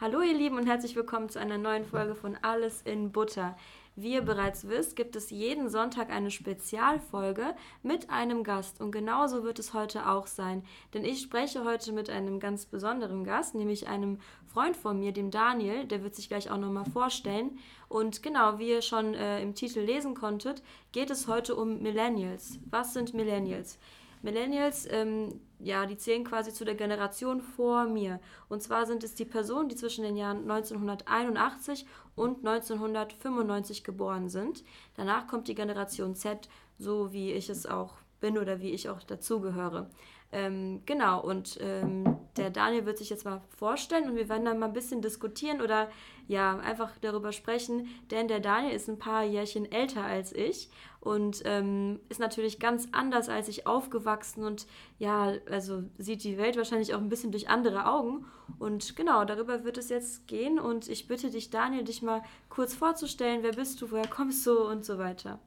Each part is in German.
Hallo ihr Lieben und herzlich willkommen zu einer neuen Folge von Alles in Butter. Wie ihr bereits wisst, gibt es jeden Sonntag eine Spezialfolge mit einem Gast und genauso wird es heute auch sein, denn ich spreche heute mit einem ganz besonderen Gast, nämlich einem Freund von mir, dem Daniel, der wird sich gleich auch nochmal vorstellen und genau, wie ihr schon äh, im Titel lesen konntet, geht es heute um Millennials. Was sind Millennials? Millennials, ähm, ja, die zählen quasi zu der Generation vor mir. Und zwar sind es die Personen, die zwischen den Jahren 1981 und 1995 geboren sind. Danach kommt die Generation Z, so wie ich es auch bin oder wie ich auch dazugehöre. Ähm, genau, und ähm, der Daniel wird sich jetzt mal vorstellen und wir werden dann mal ein bisschen diskutieren oder ja, einfach darüber sprechen, denn der Daniel ist ein paar Jährchen älter als ich und ähm, ist natürlich ganz anders als ich aufgewachsen und ja, also sieht die Welt wahrscheinlich auch ein bisschen durch andere Augen. Und genau, darüber wird es jetzt gehen und ich bitte dich, Daniel, dich mal kurz vorzustellen, wer bist du, woher kommst du und so weiter.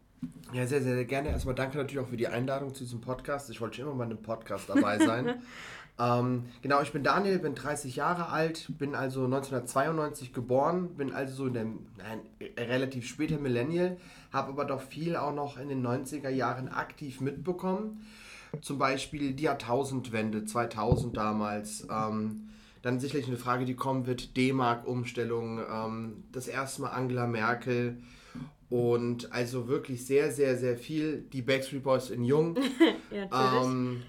Ja, sehr, sehr, sehr gerne. Erstmal danke natürlich auch für die Einladung zu diesem Podcast. Ich wollte schon immer mal in einem Podcast dabei sein. ähm, genau, ich bin Daniel, bin 30 Jahre alt, bin also 1992 geboren, bin also so in dem nein, relativ später Millennial, habe aber doch viel auch noch in den 90er Jahren aktiv mitbekommen. Zum Beispiel die Jahrtausendwende, 2000 damals. Ähm, dann sicherlich eine Frage, die kommen wird, D-Mark-Umstellung, ähm, das erste Mal Angela Merkel, und also wirklich sehr, sehr, sehr viel. Die Backstreet Boys in Jung. ja, ähm,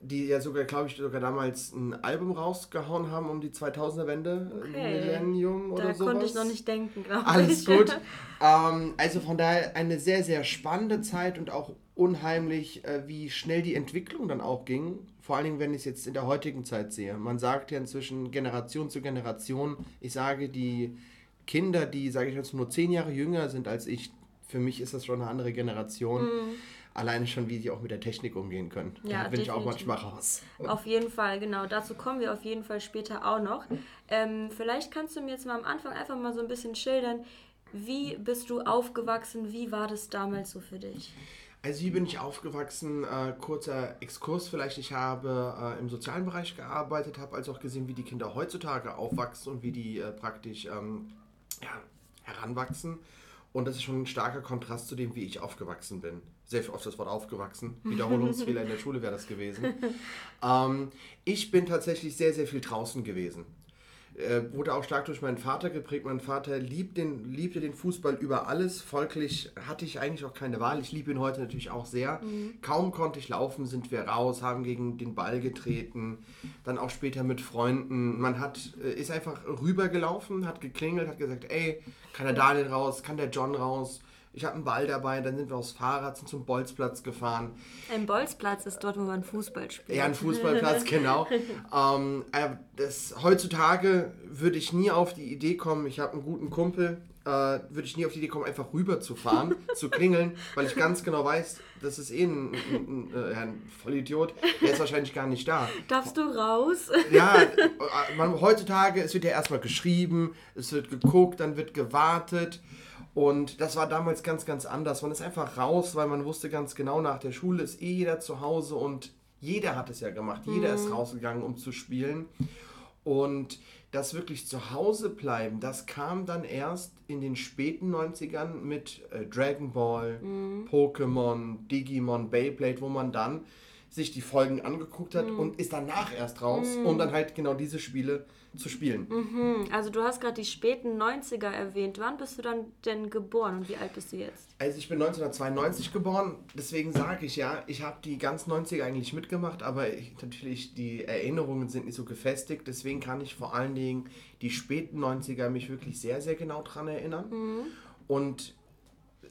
die ja sogar, glaube ich, sogar damals ein Album rausgehauen haben um die 2000er-Wende. Okay. Millennium oder. Da konnte ich noch nicht denken, glaube ich. Alles gut. ähm, also von daher eine sehr, sehr spannende Zeit und auch unheimlich, äh, wie schnell die Entwicklung dann auch ging. Vor allen Dingen, wenn ich es jetzt in der heutigen Zeit sehe. Man sagt ja inzwischen Generation zu Generation, ich sage, die Kinder, die, sage ich jetzt, nur zehn Jahre jünger sind als ich, für mich ist das schon eine andere Generation. Mhm. Alleine schon, wie sie auch mit der Technik umgehen können. Ja, da bin ich auch manchmal raus. Auf jeden Fall, genau. Dazu kommen wir auf jeden Fall später auch noch. Ähm, vielleicht kannst du mir jetzt mal am Anfang einfach mal so ein bisschen schildern, wie bist du aufgewachsen? Wie war das damals so für dich? Also wie bin ich aufgewachsen? Äh, kurzer Exkurs vielleicht. Ich habe äh, im sozialen Bereich gearbeitet, habe also auch gesehen, wie die Kinder heutzutage aufwachsen und wie die äh, praktisch ähm, ja, heranwachsen. Und das ist schon ein starker Kontrast zu dem, wie ich aufgewachsen bin. Sehr oft das Wort aufgewachsen. Wiederholungsfehler in der Schule wäre das gewesen. Ähm, ich bin tatsächlich sehr, sehr viel draußen gewesen äh, wurde auch stark durch meinen Vater geprägt. Mein Vater liebt den, liebte den Fußball über alles. Folglich hatte ich eigentlich auch keine Wahl. Ich liebe ihn heute natürlich auch sehr. Mhm. Kaum konnte ich laufen, sind wir raus, haben gegen den Ball getreten. Dann auch später mit Freunden. Man hat, äh, ist einfach rübergelaufen, hat geklingelt, hat gesagt, ey, kann der Daniel raus, kann der John raus? Ich habe einen Ball dabei, dann sind wir aufs Fahrrad, sind zum Bolzplatz gefahren. Ein Bolzplatz ist dort, wo man Fußball spielt. Ja, ein Fußballplatz, genau. ähm, das, heutzutage würde ich nie auf die Idee kommen, ich habe einen guten Kumpel, äh, würde ich nie auf die Idee kommen, einfach rüber zu fahren, zu klingeln, weil ich ganz genau weiß, das ist eh ein, ein, ein, äh, ein, Vollidiot, der ist wahrscheinlich gar nicht da. Darfst du raus? Ja, äh, man, heutzutage, es wird ja erstmal geschrieben, es wird geguckt, dann wird gewartet. Und das war damals ganz, ganz anders. Man ist einfach raus, weil man wusste ganz genau, nach der Schule ist eh jeder zu Hause und jeder hat es ja gemacht. Jeder ist mhm. rausgegangen, um zu spielen. Und das wirklich zu Hause bleiben, das kam dann erst in den späten 90ern mit äh, Dragon Ball, mhm. Pokémon, Digimon, Beyblade, wo man dann sich die Folgen angeguckt hat mhm. und ist danach erst raus, mhm. um dann halt genau diese Spiele zu spielen. Mhm. Also du hast gerade die späten 90er erwähnt. Wann bist du dann denn geboren und wie alt bist du jetzt? Also ich bin 1992 geboren, deswegen sage ich ja, ich habe die ganz 90er eigentlich mitgemacht, aber ich, natürlich die Erinnerungen sind nicht so gefestigt, deswegen kann ich vor allen Dingen die späten 90er mich wirklich sehr, sehr genau dran erinnern. Mhm. Und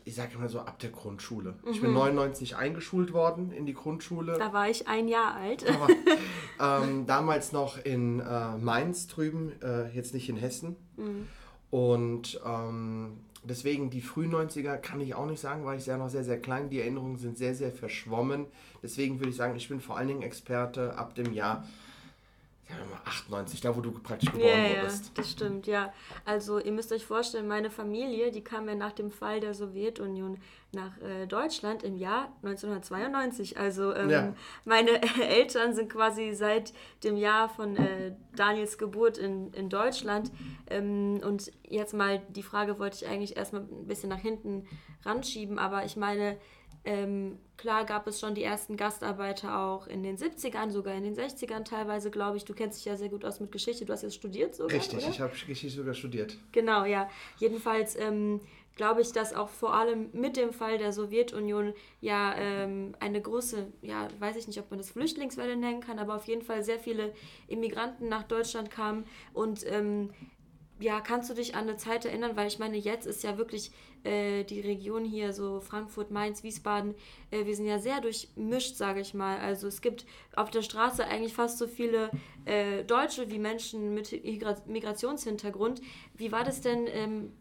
ich sage immer so ab der Grundschule. Mhm. Ich bin 99 mhm. eingeschult worden in die Grundschule. Da war ich ein Jahr alt. Aber, ähm, damals noch in äh, Mainz drüben, äh, jetzt nicht in Hessen. Mhm. Und ähm, deswegen die frühen 90er kann ich auch nicht sagen, weil ich ja noch sehr, sehr klein. Die Erinnerungen sind sehr, sehr verschwommen. Deswegen würde ich sagen, ich bin vor allen Dingen Experte ab dem Jahr mal 98, da wo du praktisch geboren Ja, ja, wurdest. das stimmt, ja. Also ihr müsst euch vorstellen, meine Familie, die kam ja nach dem Fall der Sowjetunion nach äh, Deutschland im Jahr 1992. Also ähm, Ja. meine Eltern sind quasi seit dem Jahr von äh, Daniels Geburt in, in Deutschland. Ähm, und jetzt mal die Frage wollte ich eigentlich erstmal ein bisschen nach hinten ranschieben, aber ich meine, ähm, klar gab es schon die ersten Gastarbeiter auch in den 70ern, sogar in den 60ern teilweise, glaube ich. Du kennst dich ja sehr gut aus mit Geschichte. Du hast jetzt studiert sogar, Richtig, oder? ich habe Geschichte sogar studiert. Genau, ja. Jedenfalls ähm, glaube ich, dass auch vor allem mit dem Fall der Sowjetunion ja ähm, eine große, ja, weiß ich nicht, ob man das Flüchtlingswelle nennen kann, aber auf jeden Fall sehr viele Immigranten nach Deutschland kamen und ähm, ja, kannst du dich an eine Zeit erinnern, weil ich meine, jetzt ist ja wirklich äh, die Region hier, so Frankfurt, Mainz, Wiesbaden, äh, wir sind ja sehr durchmischt, sage ich mal. Also es gibt auf der Straße eigentlich fast so viele äh, Deutsche wie Menschen mit Migra Migrationshintergrund. Wie war das denn ähm,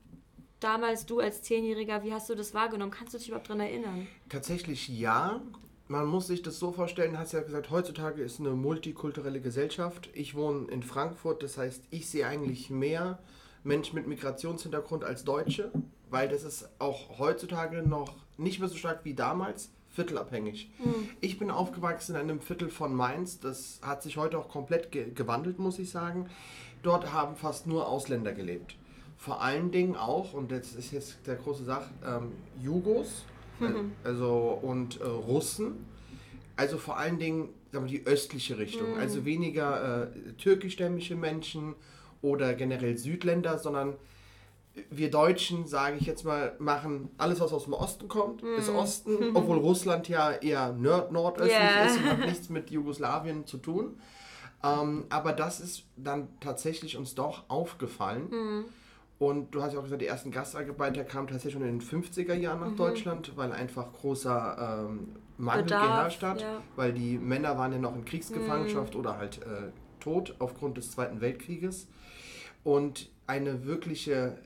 damals, du als Zehnjähriger, wie hast du das wahrgenommen? Kannst du dich überhaupt daran erinnern? Tatsächlich ja. Man muss sich das so vorstellen, hast ja gesagt, heutzutage ist eine multikulturelle Gesellschaft. Ich wohne in Frankfurt, das heißt, ich sehe eigentlich mehr Menschen mit Migrationshintergrund als Deutsche, weil das ist auch heutzutage noch nicht mehr so stark wie damals, viertelabhängig. Ich bin aufgewachsen in einem Viertel von Mainz, das hat sich heute auch komplett ge gewandelt, muss ich sagen. Dort haben fast nur Ausländer gelebt. Vor allen Dingen auch, und das ist jetzt der große Sache, ähm, Jugos, also und äh, Russen. Also vor allen Dingen sagen wir, die östliche Richtung. Also weniger äh, türkischstämmige Menschen oder generell Südländer, sondern wir Deutschen, sage ich jetzt mal, machen alles, was aus dem Osten kommt, ist Osten, obwohl Russland ja eher nord nordöstlich Ja. ist und hat nichts mit Jugoslawien zu tun. Ähm, aber das ist dann tatsächlich uns doch aufgefallen. Und du hast ja auch gesagt, die ersten Gastarbeiter kamen tatsächlich schon in den 50er Jahren nach Deutschland, weil einfach großer ähm, Mangel Bedarf, geherrscht hat, ja. weil die Männer waren ja noch in Kriegsgefangenschaft oder halt äh, tot aufgrund des Zweiten Weltkrieges. Und eine wirkliche,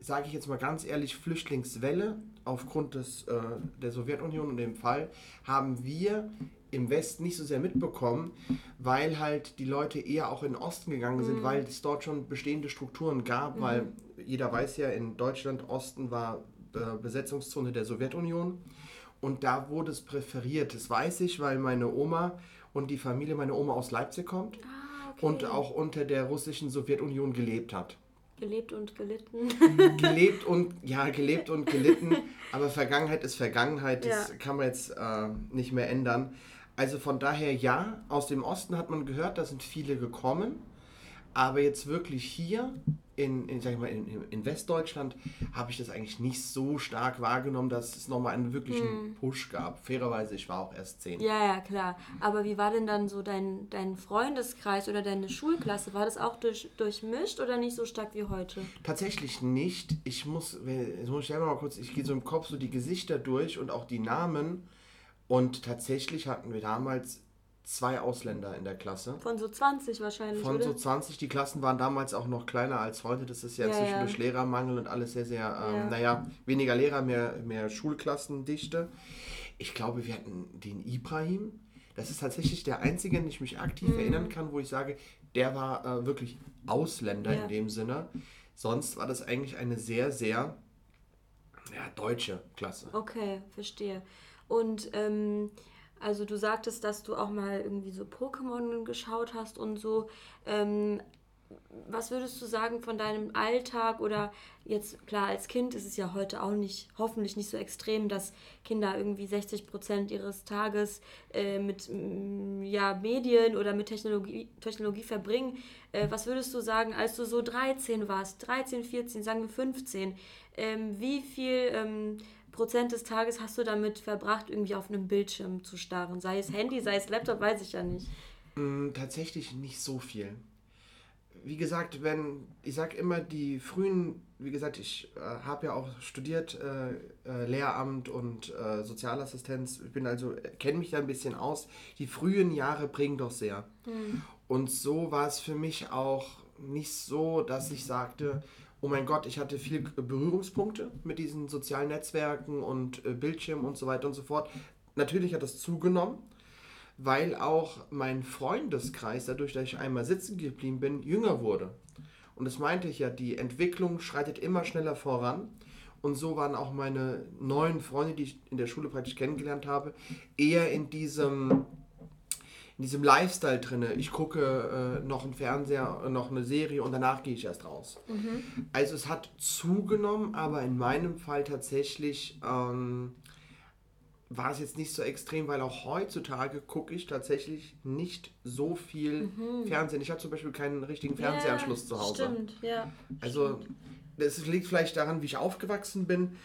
sage ich jetzt mal ganz ehrlich, Flüchtlingswelle aufgrund des, äh, der Sowjetunion und dem Fall haben wir im Westen nicht so sehr mitbekommen, weil halt die Leute eher auch in den Osten gegangen sind, weil es dort schon bestehende Strukturen gab, weil jeder weiß ja, in Deutschland Osten war äh, Besetzungszone der Sowjetunion und da wurde es präferiert. Das weiß ich, weil meine Oma und die Familie meiner Oma aus Leipzig kommt Ah, okay. und auch unter der russischen Sowjetunion gelebt hat. Gelebt und gelitten. Gelebt und ja, gelebt und gelitten, aber Vergangenheit ist Vergangenheit, das Ja. kann man jetzt äh, nicht mehr ändern. Also von daher ja, aus dem Osten hat man gehört, da sind viele gekommen, aber jetzt wirklich hier in, in, sag ich mal, in, in Westdeutschland habe ich das eigentlich nicht so stark wahrgenommen, dass es nochmal einen wirklichen Push gab. Fairerweise, ich war auch erst zehn. Ja, ja, klar. Aber wie war denn dann so dein, dein Freundeskreis oder deine Schulklasse? War das auch durch, durchmischt oder nicht so stark wie heute? Tatsächlich nicht. Ich muss, jetzt muss ich selber mal kurz, ich gehe so im Kopf so die Gesichter durch und auch die Namen. Und tatsächlich hatten wir damals zwei Ausländer in der Klasse. Von so 20 wahrscheinlich, Von oder? so 20, die Klassen waren damals auch noch kleiner als heute. Das ist ja, Ja, inzwischen ja. durch Lehrermangel und alles sehr, sehr, ähm, Ja. naja, weniger Lehrer, mehr, mehr Schulklassendichte. Ich glaube, wir hatten den Ibrahim. Das ist tatsächlich der einzige, an den ich mich aktiv erinnern kann, wo ich sage, der war äh, wirklich Ausländer in dem Sinne. Sonst war das eigentlich eine sehr, sehr ja, deutsche Klasse. Okay, verstehe. Und ähm, also du sagtest, dass du auch mal irgendwie so Pokémon geschaut hast und so. Ähm, was würdest du sagen von deinem Alltag oder jetzt klar als Kind ist es ja heute auch nicht hoffentlich nicht so extrem, dass Kinder irgendwie 60 Prozent ihres Tages äh, mit mm, ja, Medien oder mit Technologie, Technologie verbringen. Äh, was würdest du sagen, als du so 13 warst, 13, 14, sagen wir 15, ähm, wie viel ähm, Prozent des Tages hast du damit verbracht, irgendwie auf einem Bildschirm zu starren? Sei es Handy, sei es Laptop, weiß ich ja nicht. Mm, Tatsächlich nicht so viel. Wie gesagt, wenn, ich sag immer, die frühen, wie gesagt, ich äh, habe ja auch studiert, äh, äh, Lehramt und äh, Sozialassistenz, ich bin also, kenne mich da ein bisschen aus. Die frühen Jahre prägen doch sehr. Und so war es für mich auch nicht so, dass ich sagte, oh mein Gott, ich hatte viel Berührungspunkte mit diesen sozialen Netzwerken und äh, Bildschirmen und so weiter und so fort. Natürlich hat das zugenommen weil auch mein Freundeskreis, dadurch, dass ich einmal sitzen geblieben bin, jünger wurde. Und das meinte ich ja, die Entwicklung schreitet immer schneller voran. Und so waren auch meine neuen Freunde, die ich in der Schule praktisch kennengelernt habe, eher in diesem, in diesem Lifestyle drin. Ich gucke äh, noch einen Fernseher, noch eine Serie und danach gehe ich erst raus. Mhm. Also es hat zugenommen, aber in meinem Fall tatsächlich ähm, war es jetzt nicht so extrem, weil auch heutzutage gucke ich tatsächlich nicht so viel mhm. Fernsehen. Ich habe zum Beispiel keinen richtigen Fernsehanschluss ja, zu Hause. Stimmt, ja. Also das liegt vielleicht daran, wie ich aufgewachsen bin,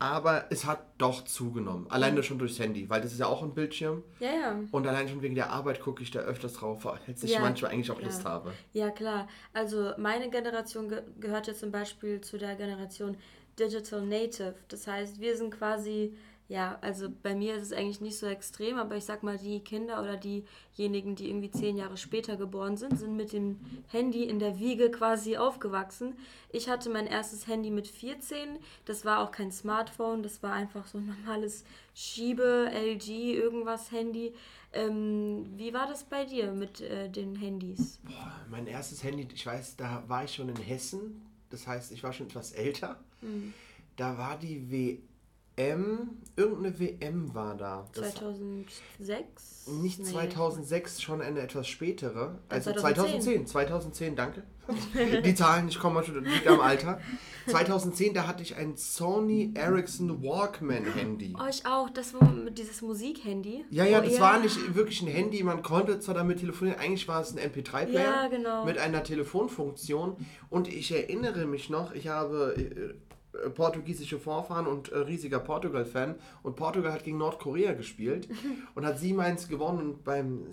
aber es hat doch zugenommen. Alleine schon durchs Handy, weil das ist ja auch ein Bildschirm. Ja, ja. Und allein schon wegen der Arbeit gucke ich da öfters drauf, als ich ja, manchmal eigentlich auch klar. Lust habe. Ja, klar. Also meine Generation ge gehört ja zum Beispiel zu der Generation Digital Native. Das heißt, wir sind quasi ja, also bei mir ist es eigentlich nicht so extrem, aber ich sag mal, die Kinder oder diejenigen, die irgendwie zehn Jahre später geboren sind, sind mit dem Handy in der Wiege quasi aufgewachsen. Ich hatte mein erstes Handy mit 14, das war auch kein Smartphone, das war einfach so ein normales Schiebe, LG, irgendwas Handy. Ähm, wie war das bei dir mit äh, den Handys? Boah, mein erstes Handy, ich weiß, da war ich schon in Hessen, das heißt, ich war schon etwas älter. Mhm. Da war die WM irgendeine WM war da. Das 2006? Nicht nee. 2006, schon eine etwas spätere. Also 2010. 2010, 2010 danke. Die Zahlen, ich komme mal schon, liegt am Alter. 2010, da hatte ich ein Sony Ericsson Walkman Handy. Oh, ich auch. Das war dieses Musikhandy. Ja, ja, oh, das ja. war nicht wirklich ein Handy. Man konnte zwar damit telefonieren, eigentlich war es ein MP3-Player ja, genau. mit einer Telefonfunktion. Und ich erinnere mich noch, ich habe äh, portugiesische Vorfahren und äh, riesiger Portugal-Fan. Und Portugal hat gegen Nordkorea gespielt und hat 7-1 gewonnen und beim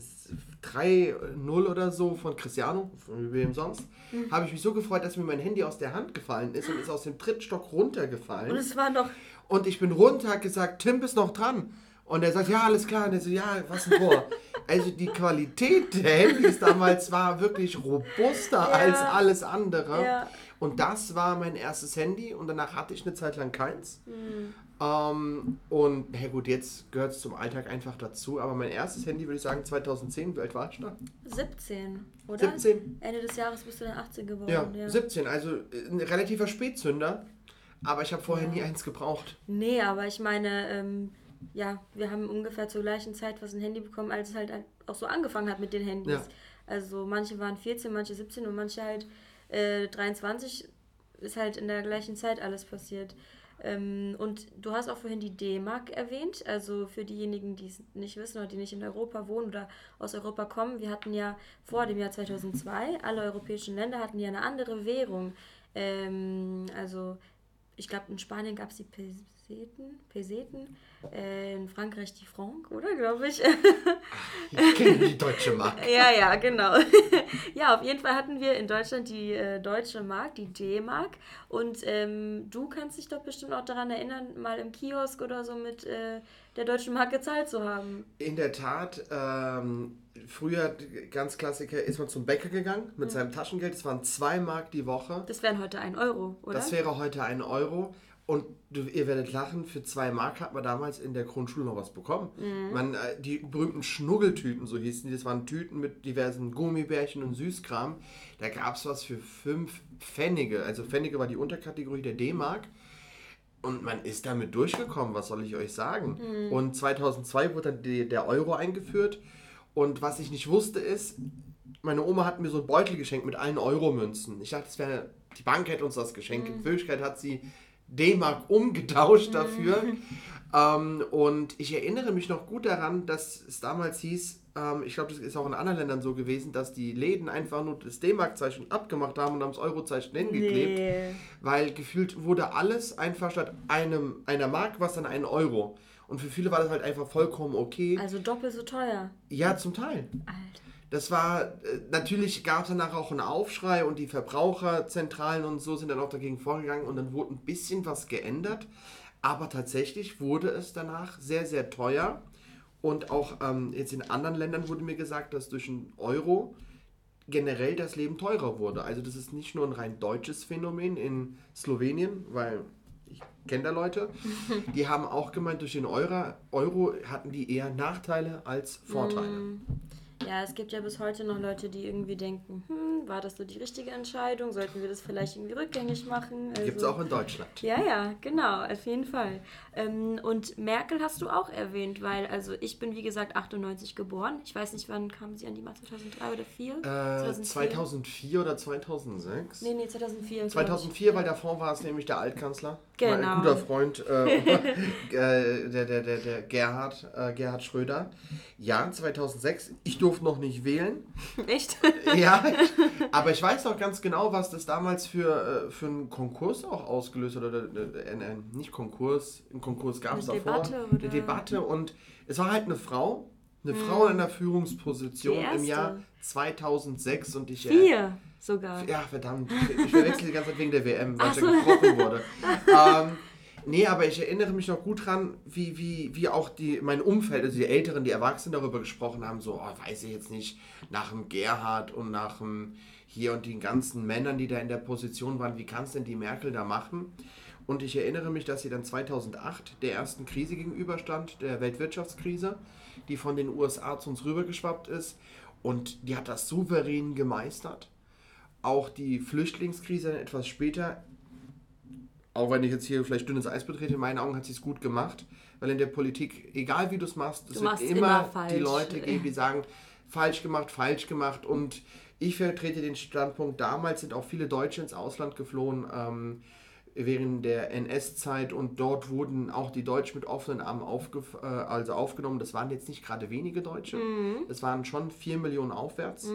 3-0 oder so von Cristiano, von wem sonst, mhm. habe ich mich so gefreut, dass mir mein Handy aus der Hand gefallen ist und ist aus dem Trittstock runtergefallen. Und es war noch. Und ich bin runter, gesagt, Tim bist noch dran. Und er sagt, ja, alles klar. Und er so, ja, was ein Tor. also die Qualität der Handys damals war wirklich robuster ja. als alles andere. Ja. Und das war mein erstes Handy und danach hatte ich eine Zeit lang keins. Mhm. Ähm, und na gut, jetzt gehört es zum Alltag einfach dazu. Aber mein erstes Handy würde ich sagen 2010. Wie alt war ich da? 17, oder? 17. Ende des Jahres bist du dann 18 geworden. Ja, ja. 17. Also äh, ein relativer Spätzünder. Aber ich habe vorher ja. nie eins gebraucht. Nee, aber ich meine, ähm, ja, wir haben ungefähr zur gleichen Zeit was ein Handy bekommen, als es halt auch so angefangen hat mit den Handys. Ja. Also manche waren 14, manche 17 und manche halt äh, 23 ist halt in der gleichen Zeit alles passiert. Ähm, und du hast auch vorhin die D-Mark erwähnt, also für diejenigen, die es nicht wissen oder die nicht in Europa wohnen oder aus Europa kommen. Wir hatten ja vor dem Jahr 2002, alle europäischen Länder hatten ja eine andere Währung. Ähm, also ich glaube, in Spanien gab es die Peseten, Peseten äh, in Frankreich die Franc, oder glaube ich? ich kenne die deutsche Mark. ja, ja, genau. ja, auf jeden Fall hatten wir in Deutschland die äh, deutsche Mark, die D-Mark. Und ähm, du kannst dich doch bestimmt auch daran erinnern, mal im Kiosk oder so mit äh, der deutschen Mark gezahlt zu haben. In der Tat. Ähm, früher, ganz Klassiker, ist man zum Bäcker gegangen mit mhm. seinem Taschengeld. Das waren zwei Mark die Woche. Das wären heute ein Euro, oder? Das wäre heute ein Euro. Und du, ihr werdet lachen, für zwei Mark hat man damals in der Grundschule noch was bekommen. Mhm. Man, äh, die berühmten Schnuggeltüten, so hießen die, das waren Tüten mit diversen Gummibärchen und Süßkram. Da gab es was für fünf Pfennige. Also Pfennige war die Unterkategorie der D-Mark. Und man ist damit durchgekommen, was soll ich euch sagen? Mhm. Und 2002 wurde dann die, der Euro eingeführt. Und was ich nicht wusste ist, meine Oma hat mir so einen Beutel geschenkt mit allen Euro-Münzen. Ich dachte, das wäre, die Bank hätte uns das geschenkt. Mhm. In Wirklichkeit hat sie D-Mark umgetauscht dafür. Mhm. Ähm, und ich erinnere mich noch gut daran, dass es damals hieß, ähm, ich glaube, das ist auch in anderen Ländern so gewesen, dass die Läden einfach nur das D-Mark-Zeichen abgemacht haben und haben das Euro-Zeichen hingeklebt. Nee. Weil gefühlt wurde alles einfach statt einem, einer Mark, was dann ein Euro. Und für viele war das halt einfach vollkommen okay. Also doppelt so teuer. Ja, zum Teil. Alter. Das war, äh, natürlich gab es danach auch einen Aufschrei und die Verbraucherzentralen und so sind dann auch dagegen vorgegangen und dann wurde ein bisschen was geändert. Aber tatsächlich wurde es danach sehr, sehr teuer. Und auch ähm, jetzt in anderen Ländern wurde mir gesagt, dass durch einen Euro generell das Leben teurer wurde. Also das ist nicht nur ein rein deutsches Phänomen in Slowenien, weil ich kenne da Leute, die haben auch gemeint, durch den Euro, Euro hatten die eher Nachteile als Vorteile. Mm. Ja, es gibt ja bis heute noch Leute, die irgendwie denken, hm, war das so die richtige Entscheidung? Sollten wir das vielleicht irgendwie rückgängig machen? Also, Gibt es auch in Deutschland. Ja, ja, genau, auf jeden Fall. Ähm, und Merkel hast du auch erwähnt, weil, also ich bin wie gesagt 98 geboren. Ich weiß nicht, wann kam sie an die Macht? 2003 oder 2004? Äh, 2004 oder 2006? Nee, nee, 2004. glaub ich. 2004, weil davor war es nämlich der Altkanzler. Genau. Mein guter Freund, äh, äh, der, der, der, der Gerhard, äh, Gerhard Schröder. Ja, 2006. Ich durfte noch nicht wählen. Echt? Ja, aber ich weiß noch ganz genau, was das damals für, äh, für einen Konkurs auch ausgelöst hat. Oder, äh, äh, nicht Konkurs, einen Konkurs gab es Eine davor. Debatte, Eine oder? Debatte und es war halt eine Frau. Eine Frau in einer Führungsposition im Jahr erste. 2006 und ich Vier sogar. ja, verdammt. Ich, ich verwechsel die ganze Zeit wegen der WM, weil Ach es so. ja gebrochen wurde. ähm, nee, aber ich erinnere mich noch gut dran, wie, wie, wie auch die, mein Umfeld, also die Älteren, die Erwachsenen darüber gesprochen haben, so, oh, weiß ich jetzt nicht, nach dem Gerhard und nach dem hier und den ganzen Männern, die da in der Position waren, wie kann es denn die Merkel da machen? Und ich erinnere mich, dass sie dann 2008 der ersten Krise gegenüberstand, der Weltwirtschaftskrise, die von den USA zu uns rübergeschwappt ist. Und die hat das souverän gemeistert auch die Flüchtlingskrise dann etwas später, auch wenn ich jetzt hier vielleicht dünnes Eis betrete, in meinen Augen hat sie es gut gemacht, weil in der Politik, egal wie du es machst, es wird immer, immer die. Leute geben, die sagen, falsch gemacht, falsch gemacht und ich vertrete den Standpunkt, damals sind auch viele Deutsche ins Ausland geflohen, ähm, während der NS-Zeit und dort wurden auch die Deutschen mit offenen Armen aufgef äh, also aufgenommen. Das waren jetzt nicht gerade wenige Deutsche, es waren schon 4 Millionen aufwärts.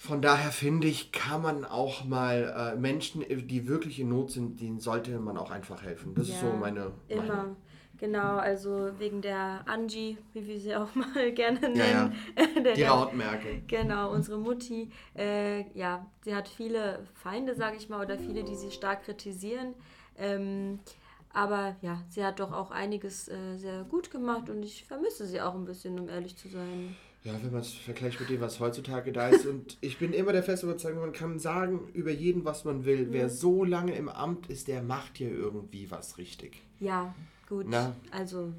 Von daher finde ich, kann man auch mal äh, Menschen, die wirklich in Not sind, denen sollte man auch einfach helfen. Das ist so Ja, meine Immer. Meinung. Genau, also wegen der Angie, wie wir sie auch mal gerne nennen. Ja, ja. Der- Die Rautmerkel. Genau, unsere Mutti, äh, ja, sie hat viele Feinde, sage ich mal, oder viele, die sie stark kritisieren. Ähm, aber ja, sie hat doch auch einiges äh, sehr gut gemacht und ich vermisse sie auch ein bisschen, um ehrlich zu sein. Ja, wenn man es vergleicht mit dem, was heutzutage da ist. Und ich bin immer der festen Überzeugung, man kann sagen über jeden, was man will. Wer so lange im Amt ist, der macht hier irgendwie was richtig. Ja, gut. Na? Also,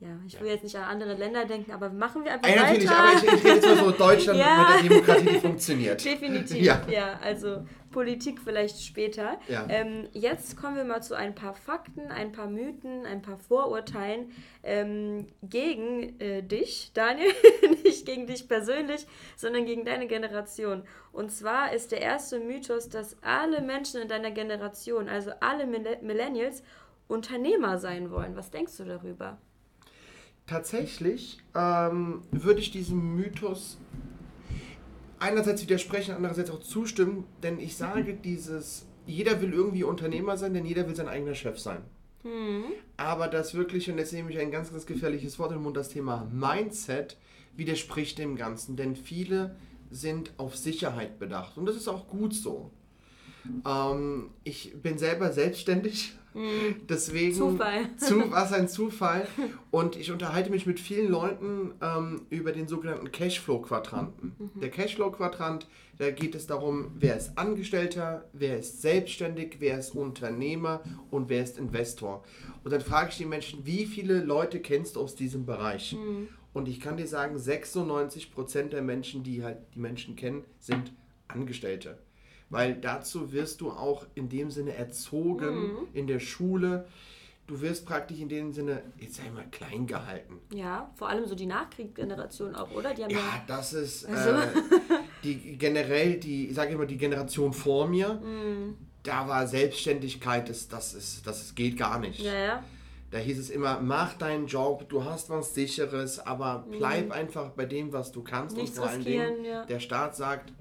ja, ich will jetzt nicht an andere Länder denken, aber machen wir einfach Ey, weiter. natürlich, aber ich, ich rede jetzt mal so Deutschland Ja. mit der Demokratie, die funktioniert. Definitiv, Ja. ja. also Politik vielleicht später. Ja. Ähm, jetzt kommen wir mal zu ein paar Fakten, ein paar Mythen, ein paar Vorurteilen ähm, gegen äh, dich, Daniel, nicht gegen dich persönlich, sondern gegen deine Generation. Und zwar ist der erste Mythos, dass alle Menschen in deiner Generation, also alle Mill- Millennials, Unternehmer sein wollen. Was denkst du darüber? Tatsächlich ähm, würde ich diesem Mythos einerseits widersprechen, andererseits auch zustimmen, denn ich sage dieses, jeder will irgendwie Unternehmer sein, denn jeder will sein eigener Chef sein. Aber das wirklich, und jetzt nehme ich ein ganz, ganz gefährliches Wort in den Mund, das Thema Mindset widerspricht dem Ganzen, denn viele sind auf Sicherheit bedacht und das ist auch gut so. Ähm, ich bin selber selbstständig, deswegen Zufall. Zu, was ein Zufall. Und ich unterhalte mich mit vielen Leuten ähm, über den sogenannten Cashflow-Quadranten. Der Cashflow-Quadrant, da geht es darum, wer ist Angestellter, wer ist selbstständig, wer ist Unternehmer und wer ist Investor. Und dann frage ich die Menschen, wie viele Leute kennst du aus diesem Bereich? Und ich kann dir sagen, 96% der Menschen, die halt die Menschen kennen, sind Angestellte. Weil dazu wirst du auch in dem Sinne erzogen in der Schule. Du wirst praktisch in dem Sinne, jetzt sag ich mal, klein gehalten. Ja, vor allem so die Nachkriegsgeneration auch, oder? Ja, Ja, das ist Also- äh, die generell die, sag ich mal, die Generation vor mir. Mhm. Da war Selbstständigkeit, das, das, ist, das geht gar nicht. ja, ja. Da hieß es immer, mach deinen Job, du hast was Sicheres, aber bleib einfach bei dem, was du kannst. Mhm. Nichts und vor allen Dingen, ja. der Staat sagt,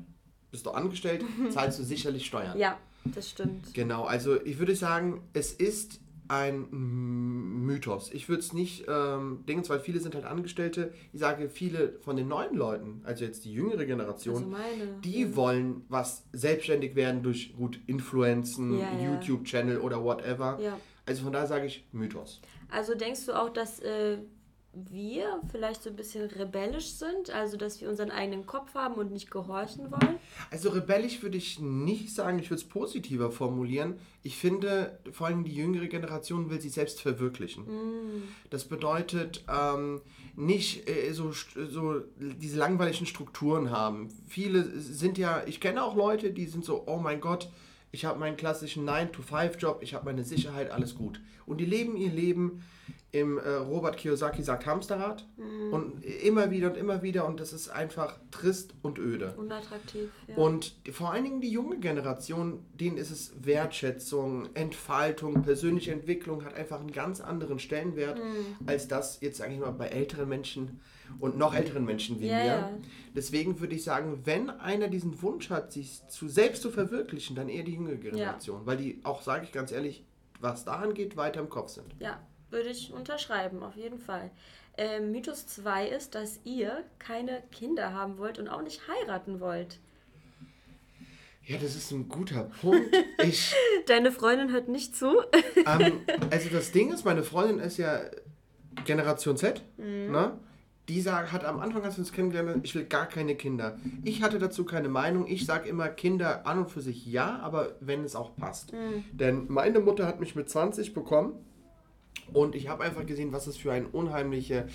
bist du angestellt, zahlst du sicherlich Steuern. Ja, das stimmt. Genau, also ich würde sagen, es ist ein Mythos. Ich würde es nicht ähm, denken, weil viele sind halt Angestellte. Ich sage, viele von den neuen Leuten, also jetzt die jüngere Generation, Also meine. die wollen was selbstständig werden durch gut Influenzen, Ja, ja. YouTube-Channel oder whatever. Ja. Also von daher sage ich Mythos. Also denkst du auch, dass äh, wir vielleicht so ein bisschen rebellisch sind, also dass wir unseren eigenen Kopf haben und nicht gehorchen wollen? Also rebellisch würde ich nicht sagen, ich würde es positiver formulieren. Ich finde, vor allem die jüngere Generation will sich selbst verwirklichen. Mm. Das bedeutet ähm, nicht äh, so, so diese langweiligen Strukturen haben. Viele sind ja, ich kenne auch Leute, die sind so, oh mein Gott, ich habe meinen klassischen 9-to-5-Job, ich habe meine Sicherheit, alles gut. Und die leben ihr Leben im äh, Robert Kiyosaki sagt Hamsterrad mhm. und immer wieder und immer wieder und das ist einfach trist und öde. Unattraktiv. Ja. Und vor allen Dingen die junge Generation, denen ist es Wertschätzung, Entfaltung, persönliche Entwicklung hat einfach einen ganz anderen Stellenwert mhm. als das jetzt sage ich mal bei älteren Menschen und noch älteren Menschen wie ja, mir. Ja. Deswegen würde ich sagen, wenn einer diesen Wunsch hat, sich zu selbst zu verwirklichen, dann eher die junge Generation, weil die auch sage ich ganz ehrlich, was da angeht, weiter im Kopf sind. Ja, würde ich unterschreiben, auf jeden Fall. Ähm, Mythos 2 ist, dass ihr keine Kinder haben wollt und auch nicht heiraten wollt. Ja, das ist ein guter Punkt. Ich, Deine Freundin hört nicht zu. ähm, also das Ding ist, meine Freundin ist ja Generation Z. Mhm. Ne? Die sagt, hat am Anfang, als wir uns kennengelernt ich will gar keine Kinder. Ich hatte dazu keine Meinung. Ich sage immer, Kinder an und für sich ja, aber wenn es auch passt. Mhm. Denn meine Mutter hat mich mit 20 bekommen und ich habe einfach gesehen, was es für eine unheimliche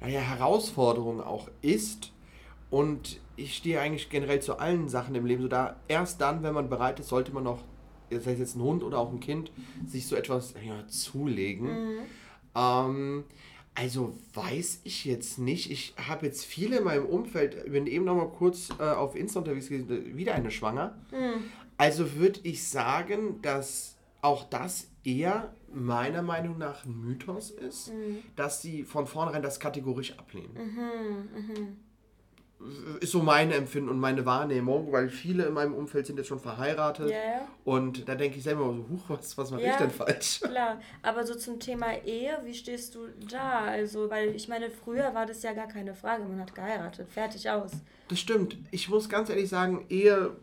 naja, Herausforderung auch ist. Und ich stehe eigentlich generell zu allen Sachen im Leben so da. Erst dann, wenn man bereit ist, sollte man noch, sei es jetzt ein Hund oder auch ein Kind, sich so etwas ja, zulegen. Mhm. Ähm, also weiß ich jetzt nicht. Ich habe jetzt viele in meinem Umfeld, bin eben noch mal kurz äh, auf Insta unterwegs gewesen, wieder eine schwanger. Mhm. Also würde ich sagen, dass auch das eher meiner Meinung nach ein Mythos ist, mhm. dass sie von vornherein das kategorisch ablehnen. Mhm, mh. Ist so mein Empfinden und meine Wahrnehmung, weil viele in meinem Umfeld sind jetzt schon verheiratet. Yeah. Und da denke ich selber so, huch, was, was mache ja, ich denn falsch? Klar, aber so zum Thema Ehe, wie stehst du da? Also, weil ich meine, früher war das ja gar keine Frage, man hat geheiratet, fertig aus. Das stimmt. Ich muss ganz ehrlich sagen, Ehe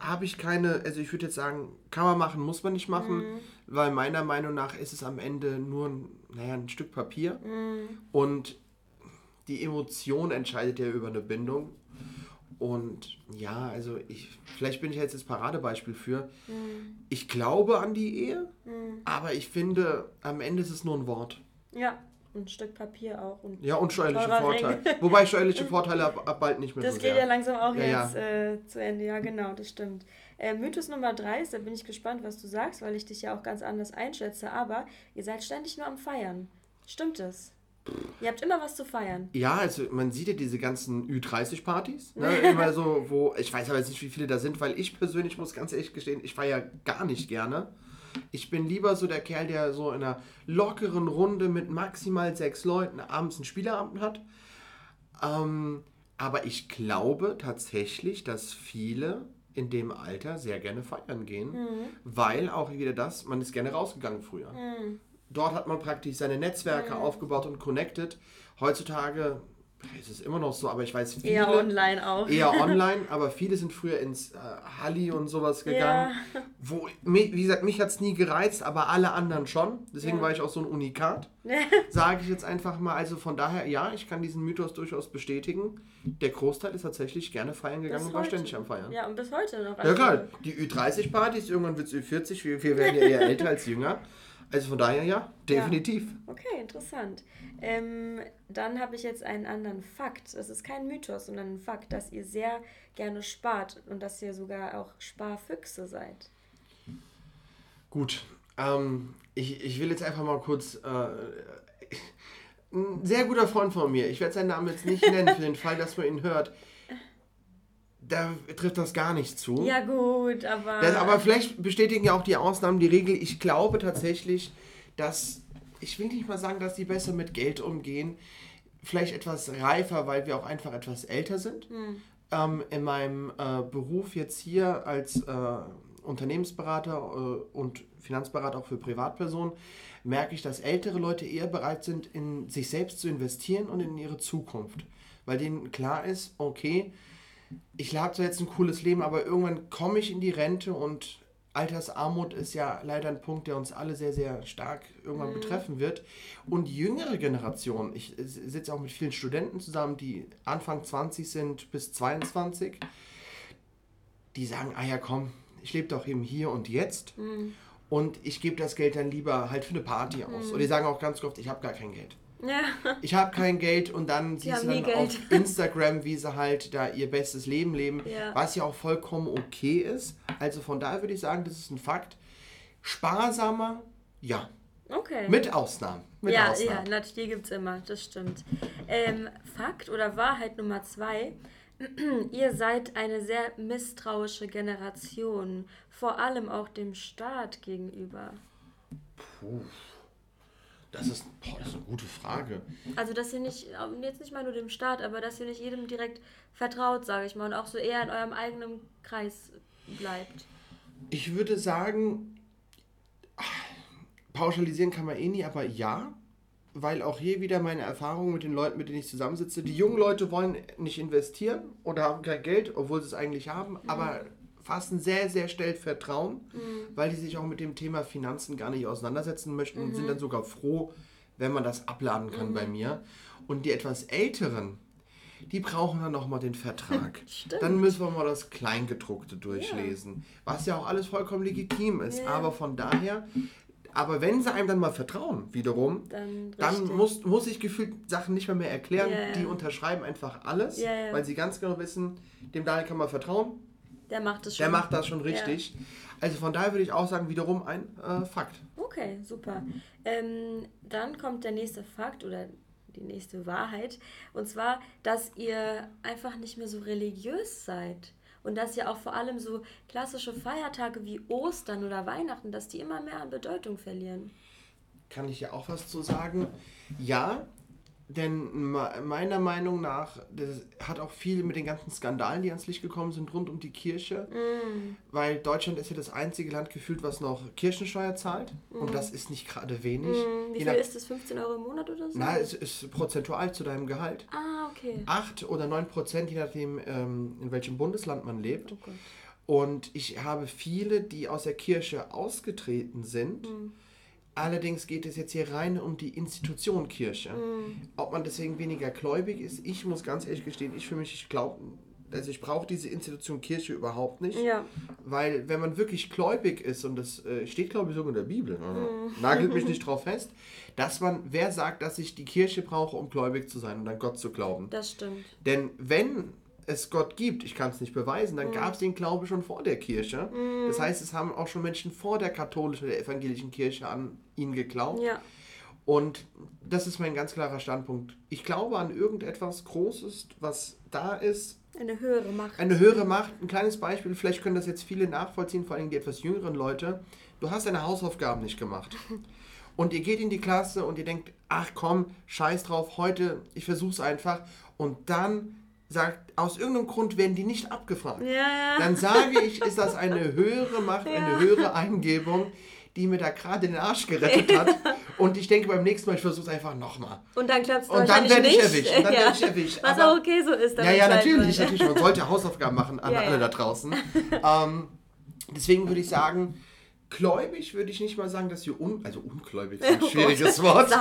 habe ich keine, also ich würde jetzt sagen, kann man machen, muss man nicht machen, mhm. weil meiner Meinung nach ist es am Ende nur ein, naja, ein Stück Papier mhm. und die Emotion entscheidet ja über eine Bindung. Und ja, also ich, vielleicht bin ich jetzt das Paradebeispiel für. Mhm. Ich glaube an die Ehe, mhm. aber ich finde, am Ende ist es nur ein Wort. Ja, ein Stück Papier auch. Und ja, und steuerliche Vorteile. Wobei steuerliche Vorteile ab, ab, bald nicht mehr Das so geht sehr. ja langsam auch ja, jetzt ja. Äh, zu Ende. Ja, genau, das stimmt. Äh, Mythos Nummer drei ist, da bin ich gespannt, was du sagst, weil ich dich ja auch ganz anders einschätze. Aber ihr seid ständig nur am Feiern. Stimmt das? Ihr habt immer was zu feiern. Ja, also man sieht ja diese ganzen Ü30-Partys. Ne? immer so, wo, ich weiß aber jetzt nicht, wie viele da sind, weil ich persönlich muss ganz ehrlich gestehen, ich feiere gar nicht gerne. Ich bin lieber so der Kerl, der so in einer lockeren Runde mit maximal sechs Leuten abends einen Spieleabend hat. Ähm, aber ich glaube tatsächlich, dass viele in dem Alter sehr gerne feiern gehen, mhm. weil auch wieder das, man ist gerne rausgegangen früher. Mhm. Dort hat man praktisch seine Netzwerke mhm. aufgebaut und connected. Heutzutage es ist immer noch so, aber ich weiß viele. Eher online auch. Eher online, aber viele sind früher ins äh, Halli und sowas gegangen. Ja. Wo, wie gesagt, mich hat es nie gereizt, aber alle anderen schon. Deswegen ja. war ich auch so ein Unikat. Sage ich jetzt einfach mal. Also von daher, ja, ich kann diesen Mythos durchaus bestätigen. Der Großteil ist tatsächlich gerne feiern gegangen bis und war heute. ständig am Feiern. Ja, und bis heute noch. Also ja, klar. Die Ü30-Partys, irgendwann wird es Ü40, wir, wir werden ja eher älter als jünger. Also von daher ja, definitiv. Ja. Okay, interessant. Ähm, dann habe ich jetzt einen anderen Fakt. Es ist kein Mythos, sondern ein Fakt, dass ihr sehr gerne spart und dass ihr sogar auch Sparfüchse seid. Gut. Ähm, ich, ich will jetzt einfach mal kurz. Äh, ein sehr guter Freund von mir, ich werde seinen Namen jetzt nicht nennen, für den Fall, dass man ihn hört da trifft das gar nicht zu. Ja, gut, aber. Das, aber vielleicht bestätigen ja auch die Ausnahmen die Regel. Ich glaube tatsächlich, dass. Ich will nicht mal sagen, dass die besser mit Geld umgehen. Vielleicht etwas reifer, weil wir auch einfach etwas älter sind. Hm. Ähm, in meinem äh, Beruf jetzt hier als äh, Unternehmensberater äh, und Finanzberater auch für Privatpersonen merke ich, dass ältere Leute eher bereit sind, in sich selbst zu investieren und in ihre Zukunft. Weil denen klar ist, okay, ich habe zwar jetzt ein cooles Leben, aber irgendwann komme ich in die Rente und Altersarmut ist ja leider ein Punkt, der uns alle sehr, sehr stark irgendwann Mhm. betreffen wird. Und die jüngere Generation, ich sitze auch mit vielen Studenten zusammen, die Anfang 20 sind bis 22, die sagen, ah ja komm, ich lebe doch eben hier und jetzt. Mhm. Und ich gebe das Geld dann lieber halt für eine Party aus. Mhm. Und die sagen auch ganz oft, ich habe gar kein Geld. Ja. Ich habe kein Geld und dann siehst du dann auf. Instagram, wie sie halt da ihr bestes Leben leben, Ja. was ja auch vollkommen okay ist. Also von daher würde ich sagen, das ist ein Fakt. Sparsamer, ja. Okay. Mit Ausnahmen. Mit ja, ja, Ausnahmen. natürlich, die gibt es immer, das stimmt. Ähm, Fakt oder Wahrheit Nummer zwei. Ihr seid eine sehr misstrauische Generation, vor allem auch dem Staat gegenüber. Puh. Das ist, boah, das ist eine gute Frage. Also, dass ihr nicht, ähm, jetzt nicht mal nur dem Staat, aber dass ihr nicht jedem direkt vertraut, sage ich mal, und auch so eher in eurem eigenen Kreis bleibt. Ich würde sagen, pauschalisieren kann man eh nie, aber ja, weil auch hier wieder meine Erfahrung mit den Leuten, mit denen ich zusammensitze, die jungen Leute wollen nicht investieren oder haben kein Geld, obwohl sie es eigentlich haben, aber fassen sehr, sehr schnell Vertrauen, weil die sich auch mit dem Thema Finanzen gar nicht auseinandersetzen möchten und sind dann sogar froh, wenn man das abladen kann bei mir. Und die etwas Älteren, die brauchen dann nochmal den Vertrag. Dann müssen wir mal das Kleingedruckte durchlesen, was ja auch alles vollkommen legitim ist. Ja. Aber von daher, aber wenn sie einem dann mal vertrauen, wiederum, Dann, dann muss, muss ich gefühlt Sachen nicht mehr, mehr erklären. Ja, ja. Die unterschreiben einfach alles, Ja, ja. weil sie ganz genau wissen, dem Daniel kann man vertrauen, Der macht es schon. der macht das schon richtig. Also von daher würde ich auch sagen, wiederum ein äh, Fakt. Okay, super. Ähm, dann kommt der nächste Fakt oder die nächste Wahrheit. Und zwar, dass ihr einfach nicht mehr so religiös seid. Und dass ihr auch vor allem so klassische Feiertage wie Ostern oder Weihnachten, dass die immer mehr an Bedeutung verlieren. Kann ich ja auch was zu sagen? Ja, denn me- meiner Meinung nach, das hat auch viel mit den ganzen Skandalen, die ans Licht gekommen sind, rund um die Kirche. Weil Deutschland ist ja das einzige Land gefühlt, was noch Kirchensteuer zahlt. Und das ist nicht gerade wenig. Hm, Wie Je viel ist das? 15 Euro im Monat oder so? Na, es ist prozentual zu deinem Gehalt. ah, okay. 8 oder 9 Prozent, je nachdem, ähm, in welchem Bundesland man lebt. Oh. Und ich habe viele, die aus der Kirche ausgetreten sind. Allerdings geht es jetzt hier rein um die Institution Kirche. Hm. Ob man deswegen weniger gläubig ist, ich muss ganz ehrlich gestehen, ich für mich, ich glaube, also ich brauche diese Institution Kirche überhaupt nicht. Ja. Weil wenn man wirklich gläubig ist, und das äh, steht glaube ich sogar in der Bibel, Mhm. äh, nagelt mich nicht drauf fest, dass man, wer sagt, dass ich die Kirche brauche, um gläubig zu sein und an Gott zu glauben. Das stimmt. Denn wenn es Gott gibt, ich kann es nicht beweisen, Mhm. dann gab es den Glaube schon vor der Kirche. Das heißt, es haben auch schon Menschen vor der katholischen oder evangelischen Kirche an ihn geglaubt. Ja. Und das ist mein ganz klarer Standpunkt. Ich glaube an irgendetwas Großes, was da ist. Eine höhere Macht. Eine höhere Macht. Ein kleines Beispiel, vielleicht können das jetzt viele nachvollziehen, vor allem die etwas jüngeren Leute. Du hast deine Hausaufgaben nicht gemacht. Und ihr geht in die Klasse und ihr denkt, ach komm, scheiß drauf, heute, ich versuch's einfach. Und dann sagt, aus irgendeinem Grund werden die nicht abgefragt. Ja, ja. Dann sage ich, ist das eine höhere Macht, Ja. eine höhere Eingebung, die mir da gerade den Arsch gerettet hat. Und ich denke beim nächsten Mal, ich versuche es einfach nochmal. Und dann klappt es Und dann werde ich erwischt. Und dann werde ich erwischt. Was Aber- auch okay so ist. Ja, ja, natürlich, natürlich. Man sollte Hausaufgaben machen an Ja, alle ja. da draußen. ähm, deswegen würde ich sagen, gläubig würde ich nicht mal sagen, dass wir un... Also ungläubig ist ein Oh schwieriges Gott. Wort.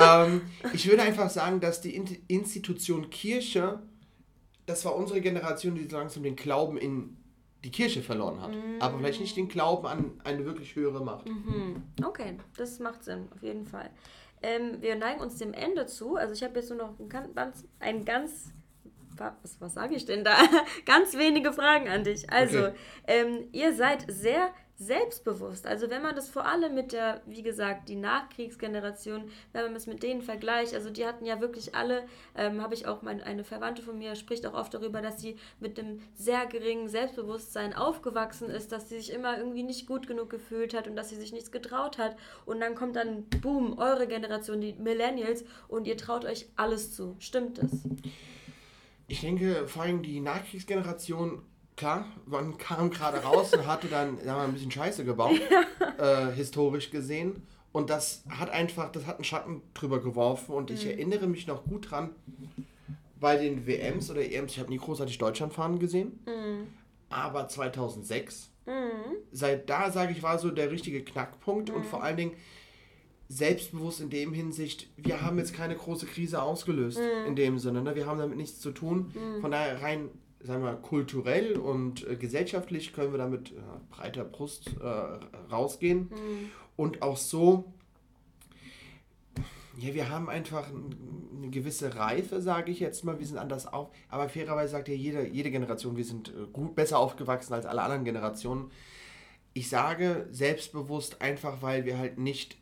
Ähm, ich würde einfach sagen, dass die In- Institution Kirche, das war unsere Generation, die so langsam den Glauben in die Kirche verloren hat. Aber vielleicht nicht den Glauben an eine wirklich höhere Macht. Mhm. Okay, das macht Sinn, auf jeden Fall. Ähm, wir neigen uns dem Ende zu. Also ich habe jetzt nur noch ein ganz, ein ganz was, was sage ich denn da? Ganz wenige Fragen an dich. Also, Okay. ähm, ihr seid sehr selbstbewusst. Also, wenn man das vor allem mit der, wie gesagt, die Nachkriegsgeneration, wenn man es mit denen vergleicht, also die hatten ja wirklich alle, ähm, habe ich auch mein, eine Verwandte von mir, spricht auch oft darüber, dass sie mit einem sehr geringen Selbstbewusstsein aufgewachsen ist, dass sie sich immer irgendwie nicht gut genug gefühlt hat und dass sie sich nichts getraut hat. Und dann kommt dann, boom, eure Generation, die Millennials, und ihr traut euch alles zu. Stimmt das? Ich denke, vor allem die Nachkriegsgeneration, klar, man kam gerade raus und hatte dann sagen wir, mal, ein bisschen Scheiße gebaut, äh, historisch gesehen. Und das hat einfach, das hat einen Schatten drüber geworfen. Und ich erinnere mich noch gut dran, bei den WMs oder EMs, ich habe nie großartig Deutschland fahren gesehen, aber 2006 Mhm. Seit da, sage ich, war so der richtige Knackpunkt mhm. und vor allen Dingen selbstbewusst in dem Hinsicht, wir haben jetzt keine große Krise ausgelöst mhm. in dem Sinne. Ne? Wir haben damit nichts zu tun. Mhm. Von daher rein, sagen wir, kulturell und äh, gesellschaftlich können wir damit äh, breiter Brust äh, rausgehen. Mhm. Und auch so, ja, wir haben einfach eine gewisse Reife, sage ich jetzt mal. Wir sind anders auf. Aber fairerweise sagt ja jede, jede Generation, wir sind äh, gut besser aufgewachsen als alle anderen Generationen. Ich sage selbstbewusst einfach, weil wir halt nicht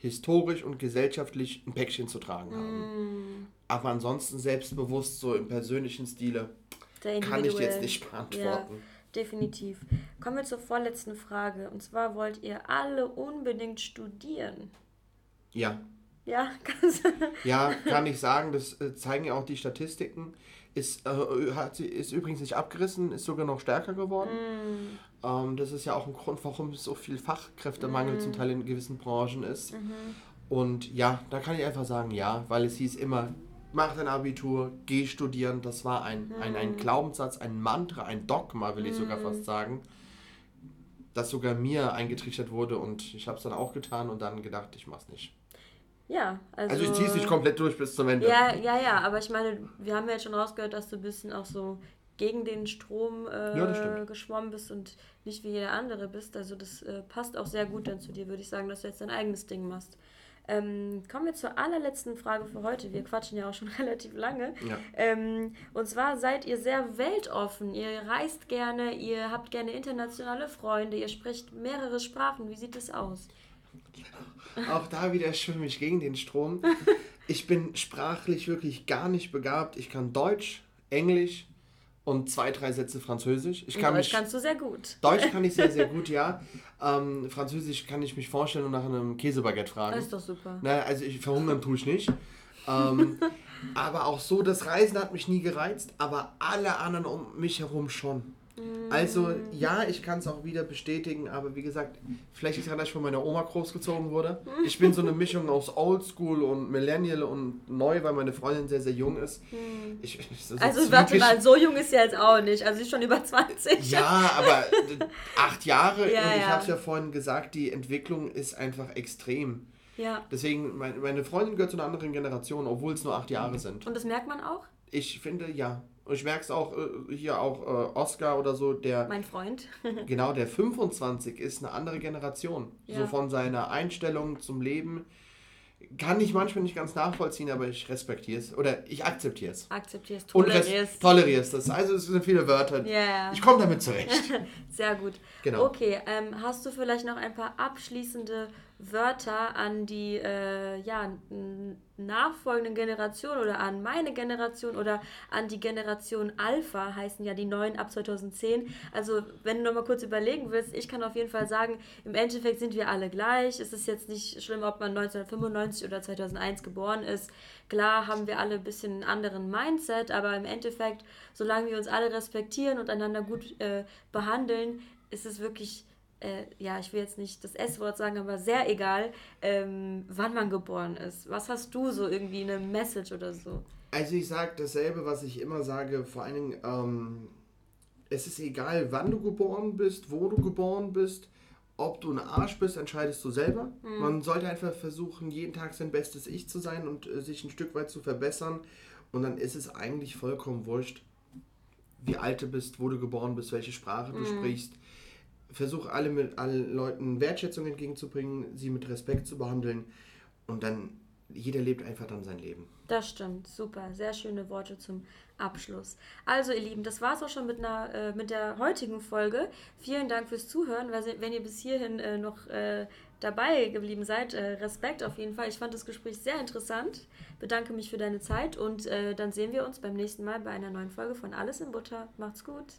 historisch und gesellschaftlich ein Päckchen zu tragen haben. Mm. Aber ansonsten selbstbewusst, so im persönlichen Stile, kann ich jetzt nicht beantworten. Ja, definitiv. Kommen wir zur vorletzten Frage. Und zwar wollt ihr alle unbedingt studieren? Ja. Ja, ja, kann ich sagen. Das äh, zeigen ja auch die Statistiken. Ist, äh, hat, ist übrigens nicht abgerissen, ist sogar noch stärker geworden. Mm. Ähm, das ist ja auch ein Grund, warum es so viel Fachkräftemangel mm. zum Teil in gewissen Branchen ist. Mhm. Und ja, da kann ich einfach sagen, ja, weil es hieß immer, mach dein Abitur, geh studieren. Das war ein, mm. ein, ein Glaubenssatz, ein Mantra, ein Dogma, will ich sogar mm. fast sagen, das sogar mir eingetrichtert wurde und ich habe es dann auch getan und dann gedacht, ich mach's nicht. Ja, also. Also ich ziehe es nicht komplett durch bis zum Ende. Ja, ja, ja, aber ich meine, wir haben ja jetzt schon rausgehört, dass du ein bisschen auch so gegen den Strom äh, ja, geschwommen bist und nicht wie jeder andere bist. Also das äh, passt auch sehr gut dann zu dir, würde ich sagen, dass du jetzt dein eigenes Ding machst. Ähm, kommen wir zur allerletzten Frage für heute. Wir quatschen ja auch schon relativ lange. Ja. Ähm, und zwar seid ihr sehr weltoffen. Ihr reist gerne, ihr habt gerne internationale Freunde, ihr sprecht mehrere Sprachen. Wie sieht es aus? Auch da wieder schwimme ich gegen den Strom. Ich bin sprachlich wirklich gar nicht begabt. Ich kann Deutsch, Englisch und zwei, drei Sätze Französisch. Ich kann Deutsch mich, kannst du sehr gut. Deutsch kann ich sehr, sehr gut, ja. Ähm, Französisch kann ich mich vorstellen und nach einem Käsebaguette fragen. Das ist doch super. Na, also ich verhungern tue ich nicht. Ähm, aber auch so, das Reisen hat mich nie gereizt, aber alle anderen um mich herum schon. Also ja, ich kann es auch wieder bestätigen, aber wie gesagt, vielleicht ist ja, dass ich von meiner Oma großgezogen wurde. Ich bin so eine Mischung aus Oldschool und Millennial und neu, weil meine Freundin sehr, sehr jung ist. Hm. Ich, ich, so also warte mal, so jung ist sie jetzt auch nicht. Also sie ist schon über 20. Ja, aber acht Jahre ja, und ich ja. habe es ja vorhin gesagt, die Entwicklung ist einfach extrem. Ja. Deswegen, meine Freundin gehört zu einer anderen Generation, obwohl es nur acht Jahre sind. Und das merkt man auch? Ich finde, ja. Ich merke es auch äh, hier auch äh, Oscar oder so, der. Mein Freund. genau, der 25 ist eine andere Generation. Ja. So von seiner Einstellung zum Leben. Kann ich manchmal nicht ganz nachvollziehen, aber ich respektiere es. Oder ich akzeptiere es. Akzeptiere es, toleriere es. Toleriere es. Also es sind viele Wörter. Yeah. Ich komme damit zurecht. Sehr gut. Genau. Okay, ähm, hast du vielleicht noch ein paar abschließende Wörter an die äh, ja, nachfolgenden Generationen oder an meine Generation oder an die Generation Alpha, heißen ja die neuen ab 2010. Also wenn du nochmal kurz überlegen willst, ich kann auf jeden Fall sagen, im Endeffekt sind wir alle gleich. Es ist jetzt nicht schlimm, ob man 1995 oder 2001 geboren ist. Klar haben wir alle ein bisschen einen anderen Mindset, aber im Endeffekt, solange wir uns alle respektieren und einander gut äh, behandeln, ist es wirklich äh, ja, ich will jetzt nicht das S-Wort sagen, aber sehr egal, ähm, wann man geboren ist. Was hast du so irgendwie eine Message oder so? Also ich sage dasselbe, was ich immer sage, vor allen Dingen, ähm, es ist egal, wann du geboren bist, wo du geboren bist, ob du ein Arsch bist, entscheidest du selber. Mhm. Man sollte einfach versuchen, jeden Tag sein bestes Ich zu sein und äh, sich ein Stück weit zu verbessern. Und dann ist es eigentlich vollkommen wurscht, wie alt du bist, wo du geboren bist, welche Sprache du mhm. sprichst versuche alle mit allen Leuten Wertschätzung entgegenzubringen, sie mit Respekt zu behandeln und dann jeder lebt einfach dann sein Leben. Das stimmt, super, sehr schöne Worte zum Abschluss. Also ihr Lieben, das war es auch schon mit, einer, äh, mit der heutigen Folge. Vielen Dank fürs Zuhören, wenn ihr bis hierhin äh, noch äh, dabei geblieben seid. Äh, Respekt auf jeden Fall. Ich fand das Gespräch sehr interessant. Bedanke mich für deine Zeit und äh, dann sehen wir uns beim nächsten Mal bei einer neuen Folge von Alles in Butter. Macht's gut.